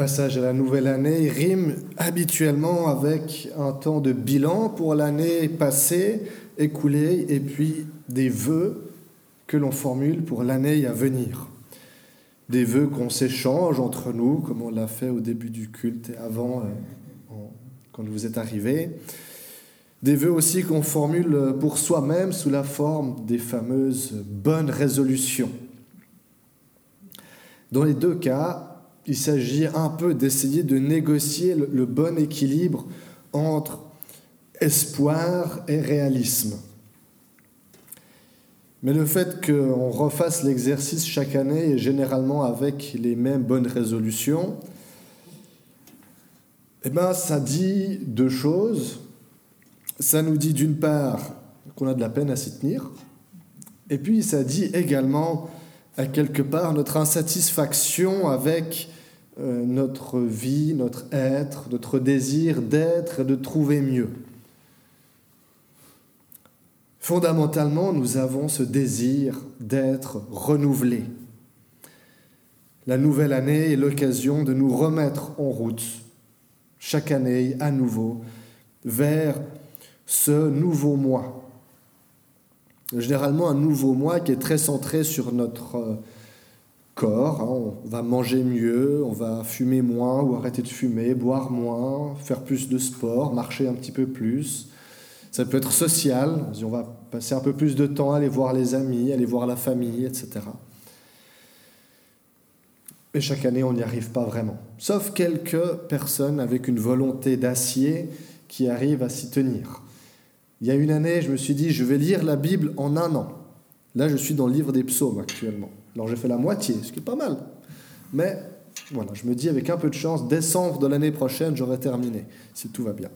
Passage à la nouvelle année rime habituellement avec un temps de bilan pour l'année passée, écoulée, et puis des vœux que l'on formule pour l'année à venir. Des vœux qu'on s'échange entre nous, comme on l'a fait au début du culte et avant, euh, quand vous êtes arrivés. Des vœux aussi qu'on formule pour soi-même sous la forme des fameuses bonnes résolutions. Dans les deux cas, il s'agit un peu d'essayer de négocier le, bon équilibre entre espoir et réalisme. Mais le fait qu'on refasse l'exercice chaque année et généralement avec les mêmes bonnes résolutions, eh ben, ça dit deux choses. Ça nous dit d'une part qu'on a de la peine à s'y tenir, et puis ça dit également à quelque part notre insatisfaction avec euh, notre vie, notre être, notre désir d'être et de trouver mieux. Fondamentalement, nous avons ce désir d'être renouvelé. La nouvelle année est l'occasion de nous remettre en route, chaque année à nouveau, vers ce nouveau moi. Généralement un nouveau moi qui est très centré sur notre euh, corps. Hein. on va manger mieux, on va fumer moins ou arrêter de fumer, boire moins, faire plus de sport, marcher un petit peu plus. Ça peut être social, on va passer un peu plus de temps à aller voir les amis, aller voir la famille, etc. Mais chaque année, on n'y arrive pas vraiment. Sauf quelques personnes avec une volonté d'acier qui arrivent à s'y tenir. Il y a une année, je me suis dit, je vais lire la Bible en un an. Là, je suis dans le livre des psaumes actuellement. Alors j'ai fait la moitié, ce qui est pas mal. Mais voilà, je me dis avec un peu de chance, décembre de l'année prochaine, j'aurai terminé, si tout va bien.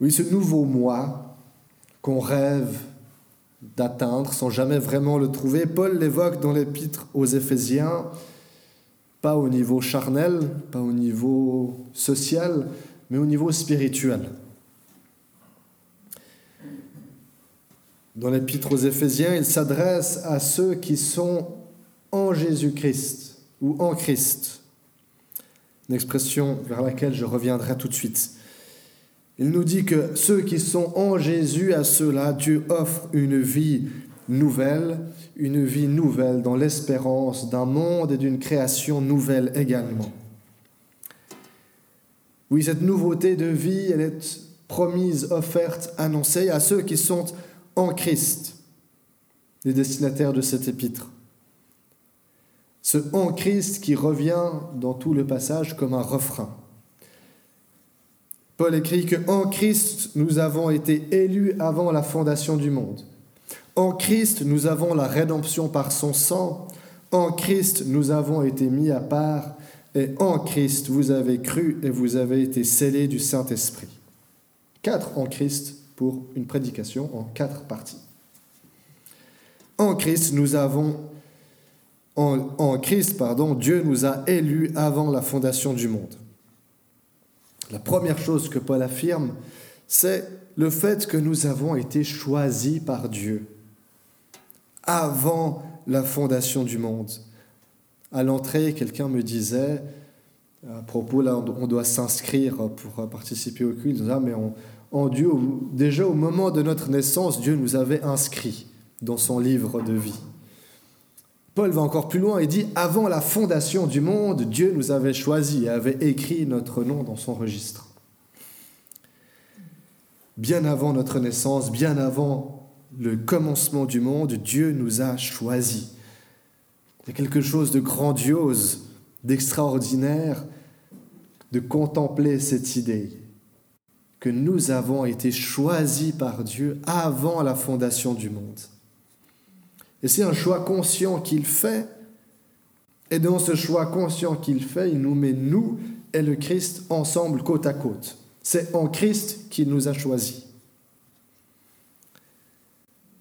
Oui, ce nouveau moi qu'on rêve d'atteindre sans jamais vraiment le trouver, Paul l'évoque dans l'épître aux Éphésiens, pas au niveau charnel, pas au niveau social, mais au niveau spirituel. Dans l'épître aux Éphésiens, il s'adresse à ceux qui sont en Jésus-Christ ou en Christ. Une expression vers laquelle je reviendrai tout de suite. Il nous dit que ceux qui sont en Jésus, à ceux-là, Dieu offre une vie nouvelle, une vie nouvelle dans l'espérance d'un monde et d'une création nouvelle également. Oui, cette nouveauté de vie, elle est promise, offerte, annoncée à ceux qui sont en Christ, les destinataires de cet épître. Ce en Christ qui revient dans tout le passage comme un refrain. Paul écrit que en Christ nous avons été élus avant la fondation du monde. En Christ nous avons la rédemption par son sang. En Christ nous avons été mis à part. Et en Christ vous avez cru et vous avez été scellés du Saint-Esprit. Quatre en Christ pour une prédication en quatre parties. En Christ, nous avons en, Christ, pardon, Dieu nous a élus avant la fondation du monde. La première chose que Paul affirme, c'est le fait que nous avons été choisis par Dieu avant la fondation du monde. À l'entrée, quelqu'un me disait, à propos, là, on doit s'inscrire pour participer au culte, mais en Dieu, déjà au moment de notre naissance, Dieu nous avait inscrits dans son livre de vie. Paul va encore plus loin et dit, avant la fondation du monde, Dieu nous avait choisis et avait écrit notre nom dans son registre. Bien avant notre naissance, bien avant le commencement du monde, Dieu nous a choisis. Il y a quelque chose de grandiose, d'extraordinaire, de contempler cette idée que nous avons été choisis par Dieu avant la fondation du monde. Et c'est un choix conscient qu'il fait. Et dans ce choix conscient qu'il fait, il nous met, nous et le Christ, ensemble, côte à côte. C'est en Christ qu'il nous a choisis.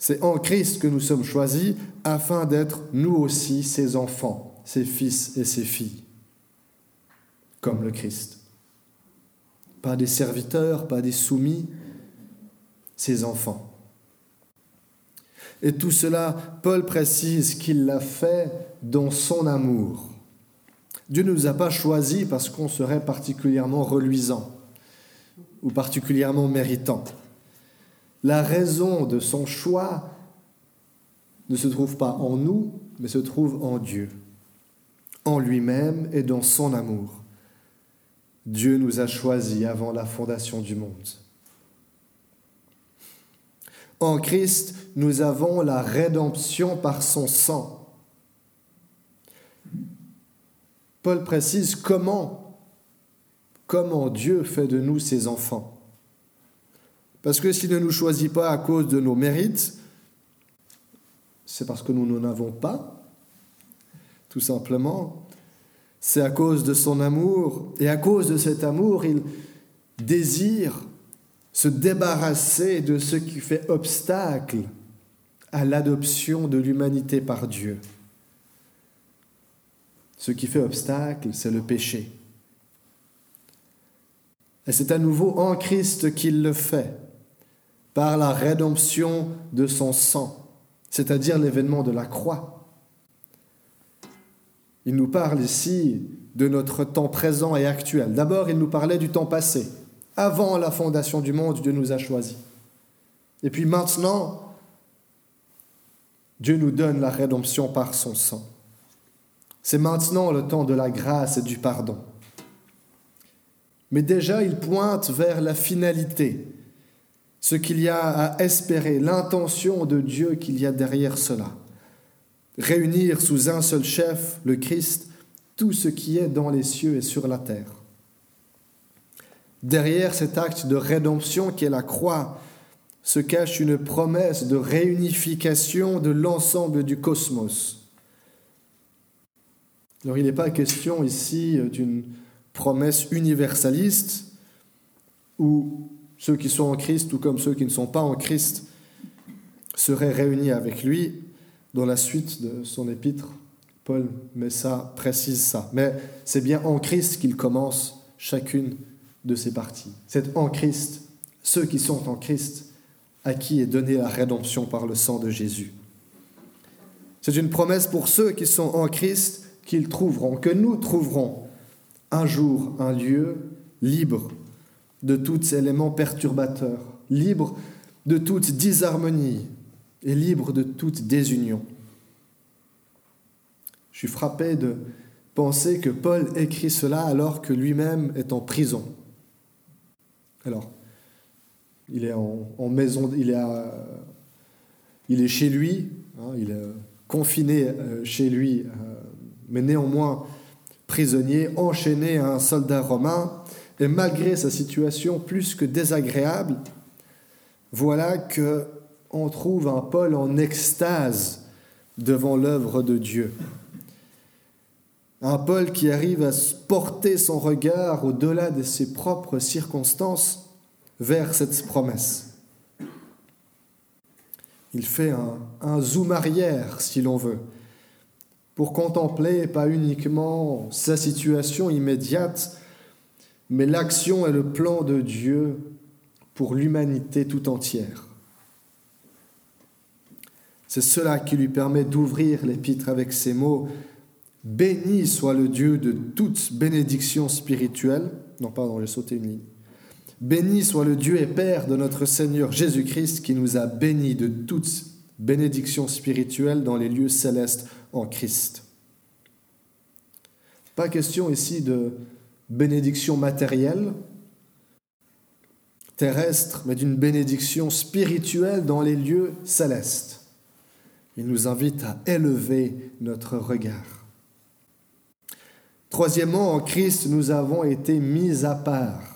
C'est en Christ que nous sommes choisis afin d'être nous aussi ses enfants, ses fils et ses filles, comme le Christ. Pas des serviteurs, pas des soumis, ses enfants. Et tout cela, Paul précise qu'il l'a fait dans son amour. Dieu ne nous a pas choisis parce qu'on serait particulièrement reluisant ou particulièrement méritant. La raison de son choix ne se trouve pas en nous, mais se trouve en Dieu, en lui-même et dans son amour. Dieu nous a choisis avant la fondation du monde. En Christ, nous avons la rédemption par son sang. Paul précise comment, comment Dieu fait de nous ses enfants. Parce que s'il ne nous choisit pas à cause de nos mérites, c'est parce que nous n'en avons pas, tout simplement. C'est à cause de son amour, et à cause de cet amour, il désire se débarrasser de ce qui fait obstacle à l'adoption de l'humanité par Dieu. Ce qui fait obstacle, c'est le péché. Et c'est à nouveau en Christ qu'il le fait, par la rédemption de son sang, c'est-à-dire l'événement de la croix. Il nous parle ici de notre temps présent et actuel. D'abord, il nous parlait du temps passé. Avant la fondation du monde, Dieu nous a choisis. Et puis maintenant, Dieu nous donne la rédemption par son sang. C'est maintenant le temps de la grâce et du pardon. Mais déjà, il pointe vers la finalité, ce qu'il y a à espérer, l'intention de Dieu qu'il y a derrière cela. Réunir sous un seul chef, le Christ, tout ce qui est dans les cieux et sur la terre. Derrière cet acte de rédemption qui est la croix se cache une promesse de réunification de l'ensemble du cosmos. Alors il n'est pas question ici d'une promesse universaliste où ceux qui sont en Christ, tout comme ceux qui ne sont pas en Christ, seraient réunis avec lui. Dans la suite de son épître, Paul met ça, précise ça. Mais c'est bien en Christ qu'il commence chacune de ces parties. C'est en Christ, ceux qui sont en Christ, à qui est donnée la rédemption par le sang de Jésus. C'est une promesse pour ceux qui sont en Christ qu'ils trouveront, que nous trouverons un jour un lieu libre de tous éléments perturbateurs, libre de toute disharmonie et libre de toute désunion. Je suis frappé de penser que Paul écrit cela alors que lui-même est en prison. Alors, il est chez lui, hein, il est confiné euh, chez lui, euh, mais néanmoins prisonnier, enchaîné à un soldat romain, et malgré sa situation plus que désagréable, voilà que on trouve un Paul en extase devant l'œuvre de Dieu. Un Paul qui arrive à porter son regard au-delà de ses propres circonstances vers cette promesse. Il fait un, un zoom arrière, si l'on veut, pour contempler pas uniquement sa situation immédiate, mais l'action et le plan de Dieu pour l'humanité tout entière. C'est cela qui lui permet d'ouvrir l'épître avec ces mots Béni soit le Dieu de toute bénédiction spirituelle. Non, pardon, j'ai sauté une ligne. Béni soit le Dieu et Père de notre Seigneur Jésus-Christ qui nous a bénis de toute bénédiction spirituelle dans les lieux célestes en Christ. Pas question ici de bénédiction matérielle, terrestre, mais d'une bénédiction spirituelle dans les lieux célestes. Il nous invite à élever notre regard. Troisièmement, en Christ, nous avons été mis à part.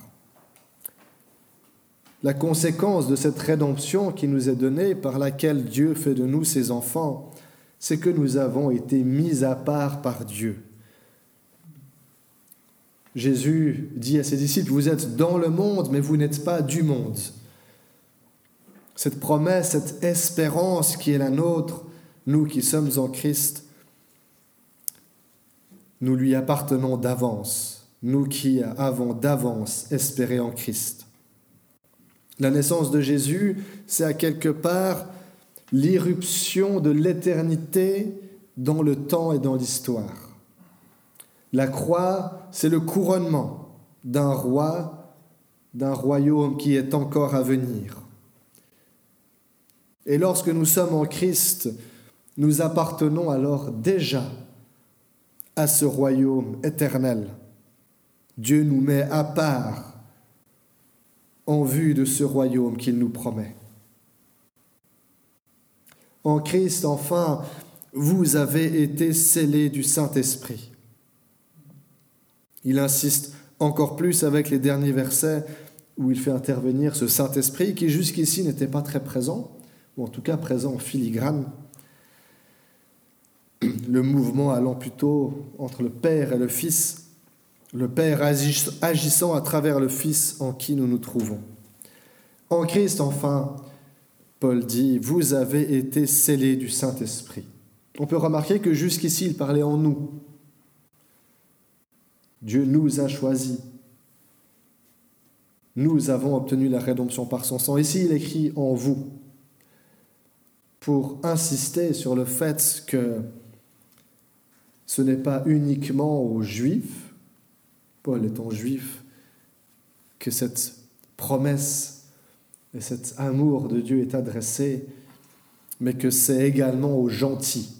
La conséquence de cette rédemption qui nous est donnée, par laquelle Dieu fait de nous ses enfants, c'est que nous avons été mis à part par Dieu. Jésus dit à ses disciples, vous êtes dans le monde, mais vous n'êtes pas du monde. Cette promesse, cette espérance qui est la nôtre, nous qui sommes en Christ, nous lui appartenons d'avance, nous qui avons d'avance espéré en Christ. La naissance de Jésus, c'est à quelque part l'irruption de l'éternité dans le temps et dans l'histoire. La croix, c'est le couronnement d'un roi, d'un royaume qui est encore à venir. Et lorsque nous sommes en Christ, nous appartenons alors déjà à ce royaume éternel. Dieu nous met à part en vue de ce royaume qu'il nous promet. En Christ, enfin, vous avez été scellés du Saint-Esprit. Il insiste encore plus avec les derniers versets où il fait intervenir ce Saint-Esprit qui jusqu'ici n'était pas très présent, ou en tout cas présent en filigrane. Le mouvement allant plutôt entre le Père et le Fils, le Père agissant à travers le Fils en qui nous nous trouvons. En Christ, enfin, Paul dit, vous avez été scellés du Saint-Esprit. On peut remarquer que jusqu'ici, il parlait en nous. Dieu nous a choisis. Nous avons obtenu la rédemption par son sang. Ici, il écrit en vous, pour insister sur le fait que ce n'est pas uniquement aux Juifs, Paul étant juif, que cette promesse et cet amour de Dieu est adressé, mais que c'est également aux gentils,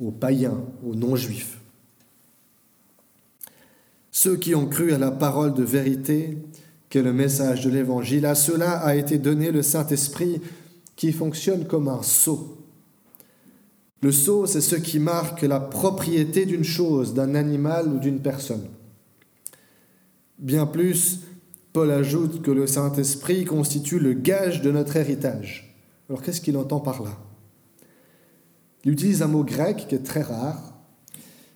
aux païens, aux non-juifs. Ceux qui ont cru à la parole de vérité, qu'est le message de l'Évangile, à cela a été donné le Saint-Esprit qui fonctionne comme un sceau. Le sceau, c'est ce qui marque la propriété d'une chose, d'un animal ou d'une personne. Bien plus, Paul ajoute que le Saint-Esprit constitue le gage de notre héritage. Alors qu'est-ce qu'il entend par là? Il utilise un mot grec qui est très rare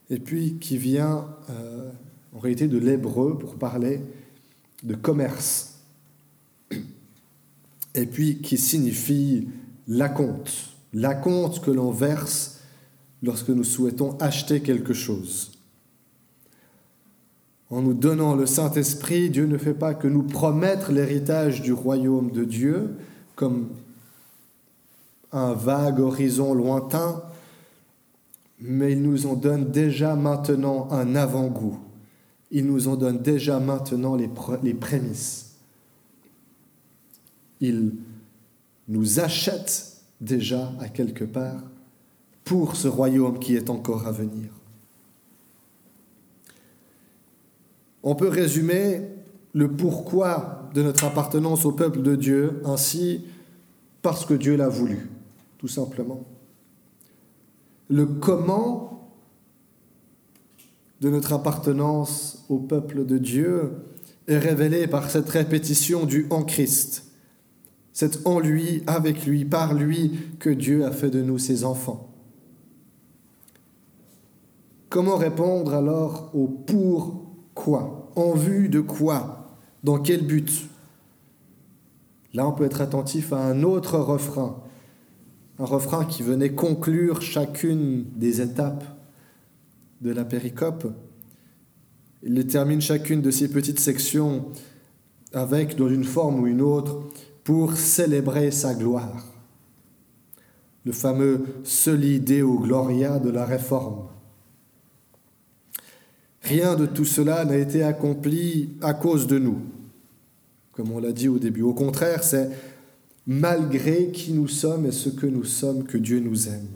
et puis qui vient euh, en réalité de l'hébreu pour parler de commerce et puis qui signifie la compte, la compte que l'on verse lorsque nous souhaitons acheter quelque chose. En nous donnant le Saint-Esprit, Dieu ne fait pas que nous promettre l'héritage du royaume de Dieu comme un vague horizon lointain, mais il nous en donne déjà maintenant un avant-goût. Il nous en donne déjà maintenant les, prémices. Il nous achète déjà à quelque part pour ce royaume qui est encore à venir. On peut résumer le pourquoi de notre appartenance au peuple de Dieu ainsi parce que Dieu l'a voulu, tout simplement. Le comment de notre appartenance au peuple de Dieu est révélé par cette répétition du en Christ. C'est en lui, avec lui, par lui que Dieu a fait de nous ses enfants. Comment répondre alors au pour quoi En vue de quoi? Dans quel but? Là, on peut être attentif à un autre refrain, un refrain qui venait conclure chacune des étapes de la péricope. Il termine chacune de ces petites sections avec, dans une forme ou une autre, pour célébrer sa gloire. Le fameux Soli Deo Gloria de la Réforme. Rien de tout cela n'a été accompli à cause de nous, comme on l'a dit au début. Au contraire, c'est malgré qui nous sommes et ce que nous sommes que Dieu nous aime.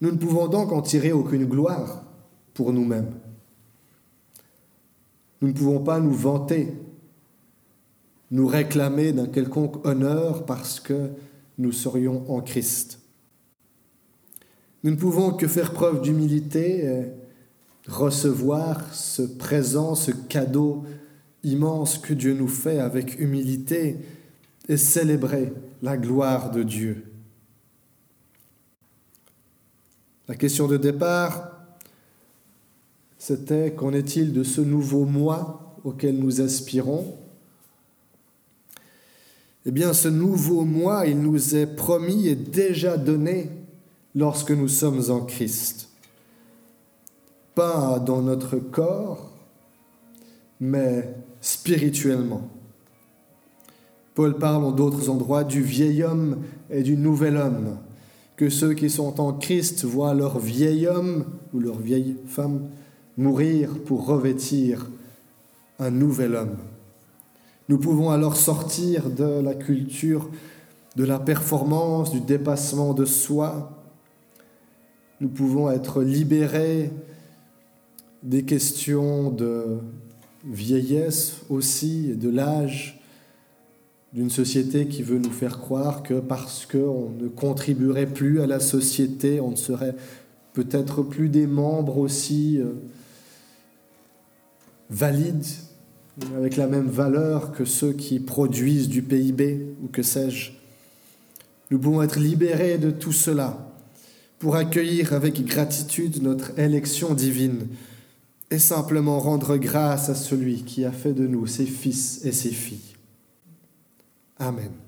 Nous ne pouvons donc en tirer aucune gloire pour nous-mêmes. Nous ne pouvons pas nous vanter, nous réclamer d'un quelconque honneur parce que nous serions en Christ. Nous ne pouvons que faire preuve d'humilité et recevoir ce présent, ce cadeau immense que Dieu nous fait avec humilité et célébrer la gloire de Dieu. La question de départ, c'était qu'en est-il de ce nouveau moi auquel nous aspirons? Eh bien, ce nouveau moi, il nous est promis et déjà donné lorsque nous sommes en Christ. Pas dans notre corps, mais spirituellement. Paul parle en d'autres endroits du vieil homme et du nouvel homme, que ceux qui sont en Christ voient leur vieil homme ou leur vieille femme mourir pour revêtir un nouvel homme. Nous pouvons alors sortir de la culture de la performance, du dépassement de soi. Nous pouvons être libérés des questions de vieillesse aussi et de l'âge d'une société qui veut nous faire croire que parce qu'on ne contribuerait plus à la société, on ne serait peut-être plus des membres aussi euh, valides, avec la même valeur que ceux qui produisent du PIB ou que sais-je. Nous pouvons être libérés de tout cela pour accueillir avec gratitude notre élection divine et simplement rendre grâce à celui qui a fait de nous ses fils et ses filles. Amen.